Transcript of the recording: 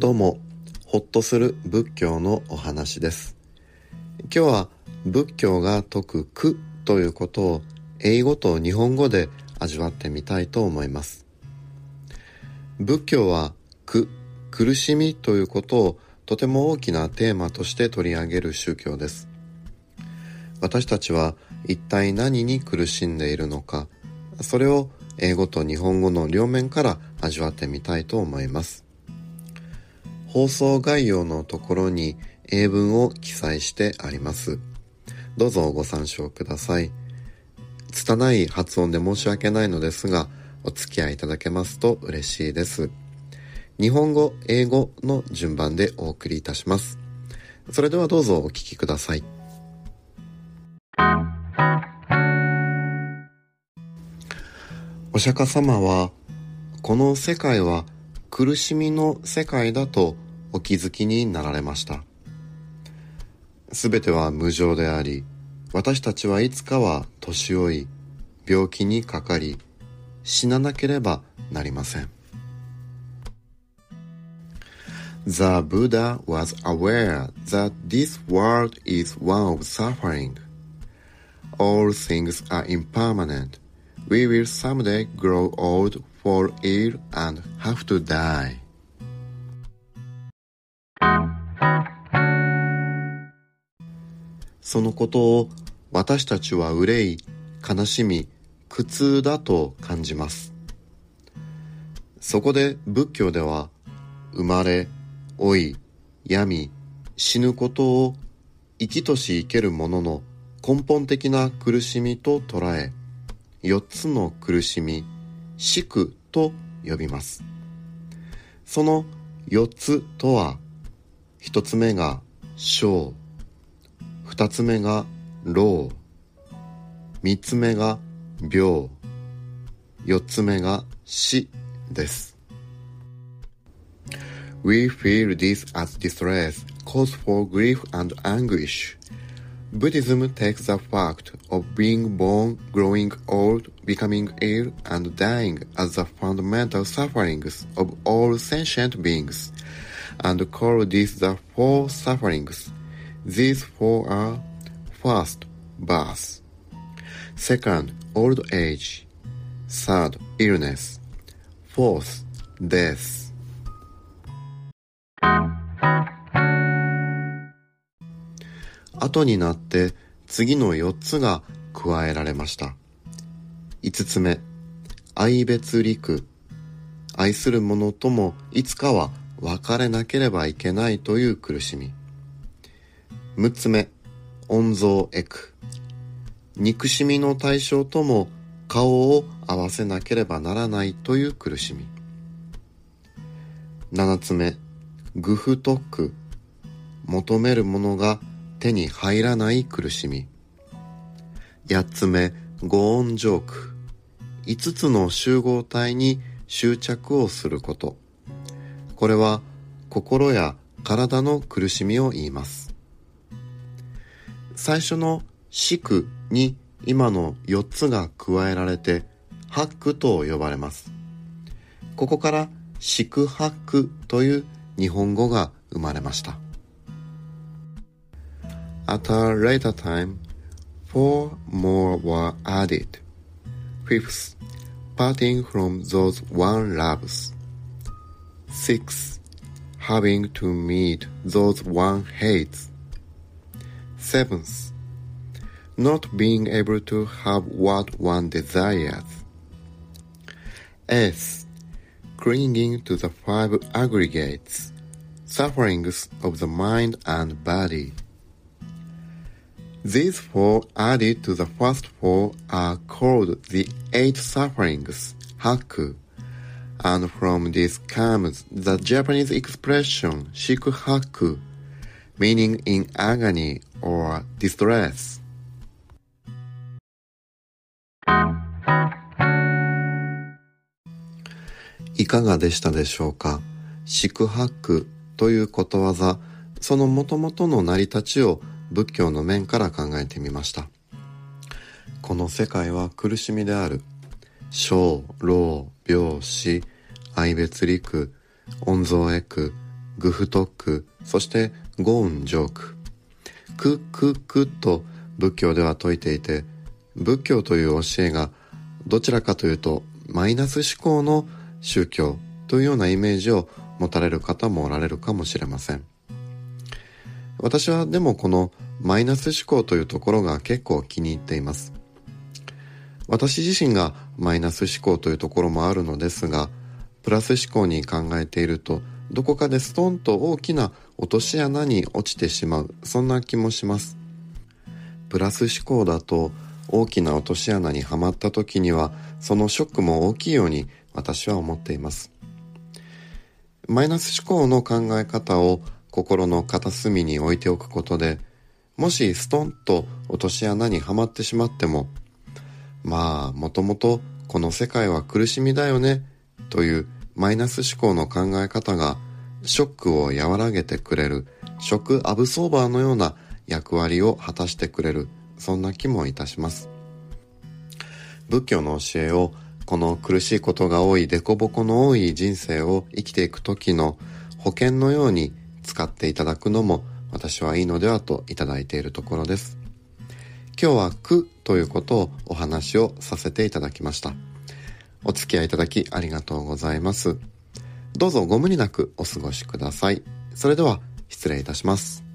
どうも、ほっとする仏教のお話です。今日は仏教が説く苦ということを英語と日本語で味わってみたいと思います。仏教は苦、苦しみということをとても大きなテーマとして取り上げる宗教です。私たちは一体何に苦しんでいるのか、それを英語と日本語の両面から味わってみたいと思います。放送概要のところに英文を記載してあります。どうぞご参照ください。拙い発音で申し訳ないのですが、お付き合いいただけますと嬉しいです。日本語、英語の順番でお送りいたします。それではどうぞお聞きください。お釈迦様は、この世界は苦しみの世界だとお気づきになられました。すべては無常であり、私たちはいつかは年老い、病気にかかり、死ななければなりません。The Buddha was aware that this world is one of suffering. All things are impermanent. We will someday grow old, fall ill, and have to die. そのことを私たちは憂い、悲しみ、苦痛だと感じます。そこで仏教では、生まれ、老い、病、死ぬことを生きとし生けるものの根本的な苦しみと捉え、四つの苦しみ、死苦と呼びます。その四つとは、一つ目が小、二つ目が老、三つ目が病、四つ目が死です。We feel this as distress, cause for grief and anguish. Buddhism takes the fact of being born, growing old, becoming ill, and dying as the fundamental sufferings of all sentient beings, and call these the four sufferings. These four are first, birth, second, old age, third, illness, fourth, death. 後になって次の4つが加えられました。5つ目、愛別陸。愛する者ともいつかは別れなければいけないという苦しみ。6つ目、温蔵エク。憎しみの対象とも顔を合わせなければならないという苦しみ。7つ目、グフトック。求めるものが手に入らない苦しみ。8つ目、ゴーンジョーク。5つの集合体に執着をすること。これは心や体の苦しみを言います。最初の四苦に今の4つが加えられて八苦と呼ばれます。ここから四苦八苦という日本語が生まれました。At a later time, four more were added. Fifth, parting from those one loves. Six, having to meet those one hates. Seventh, not being able to have what one desires. Eighth, clinging to the five aggregates, sufferings of the mind and body. These four added to the first four are called the eight sufferings, haku, and from this comes the Japanese expression shikuhaku, meaning in agony or distress. いかがでしたでしょうか宿泊ということわざ、その元々の成り立ちを仏教の面から考えてみました。この世界は苦しみである。小、老、病、死、愛別陸、温蔵エク、グフトック、そしてゴーンジョーク。クククと仏教では説いていて、仏教という教えがどちらかというとマイナス思考の宗教というようなイメージを持たれる方もおられるかもしれません。私はでもこのマイナス思考というところが結構気に入っています。私自身がマイナス思考というところもあるのですが、プラス思考に考えているとどこかでストンと大きな落とし穴に落ちてしまうそんな気もしますプラス思考だと大きな落とし穴にはまった時にはそのショックも大きいように私は思っていますマイナス思考の考え方を心の片隅に置いておくことでもしストンと落とし穴にはまってしまってもまあもともとこの世界は苦しみだよねというマイナス思考の考え方がショックを和らげてくれるショックアブソーバーのような役割を果たしてくれるそんな気もいたします。仏教の教えをこの苦しいことが多い凸凹の多い人生を生きていく時の保険のように使っていただくのも私はいいのではといただいているところです今日は苦ということをお話をさせていただきましたお付き合いいただきありがとうございます。どうぞご無理なくお過ごしください。それでは失礼いたします。